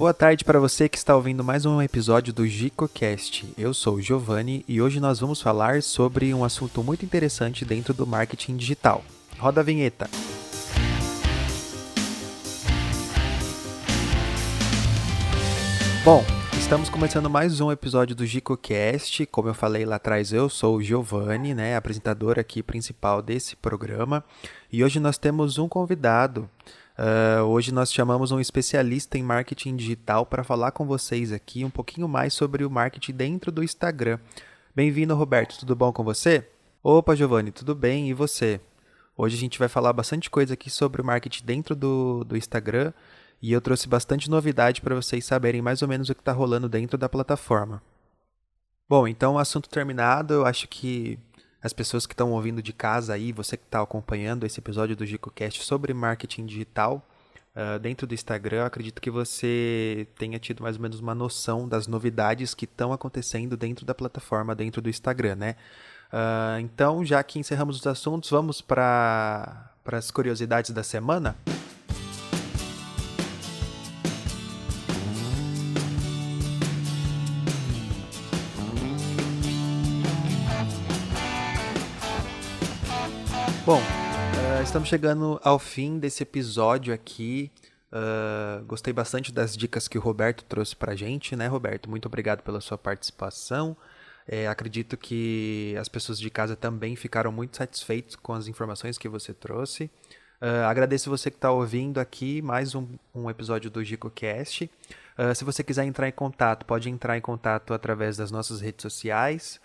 Boa tarde para você que está ouvindo mais um episódio do GicoCast. Eu sou o Giovanni e hoje nós vamos falar sobre um assunto muito interessante dentro do marketing digital. Roda a vinheta. Bom, estamos começando mais um episódio do GicoCast. Como eu falei lá atrás, eu sou o Giovanni, né, apresentador aqui principal desse programa. E hoje nós temos um convidado. Uh, hoje nós chamamos um especialista em marketing digital para falar com vocês aqui um pouquinho mais sobre o marketing dentro do Instagram. Bem-vindo, Roberto. Tudo bom com você? Opa, Giovanni, tudo bem? E você? Hoje a gente vai falar bastante coisa aqui sobre o marketing dentro do, do Instagram e eu trouxe bastante novidade para vocês saberem mais ou menos o que está rolando dentro da plataforma. Bom, então, assunto terminado. Eu acho que as pessoas que estão ouvindo de casa aí, você que está acompanhando esse episódio do GicoCast sobre marketing digital uh, dentro do Instagram, acredito que você tenha tido mais ou menos uma noção das novidades que estão acontecendo dentro da plataforma, dentro do Instagram, né? Uh, então, já que encerramos os assuntos, vamos para as curiosidades da semana? Bom, uh, estamos chegando ao fim desse episódio aqui. Uh, gostei bastante das dicas que o Roberto trouxe pra gente, né, Roberto? Muito obrigado pela sua participação. É, acredito que as pessoas de casa também ficaram muito satisfeitas com as informações que você trouxe. Uh, agradeço você que está ouvindo aqui mais um, um episódio do GicoCast. Uh, se você quiser entrar em contato, pode entrar em contato através das nossas redes sociais,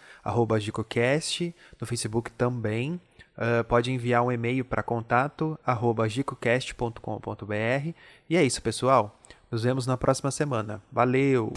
GicoCast, no Facebook também uh, pode enviar um e-mail para contato@gicocast.com.br. E é isso, pessoal. Nos vemos na próxima semana. Valeu!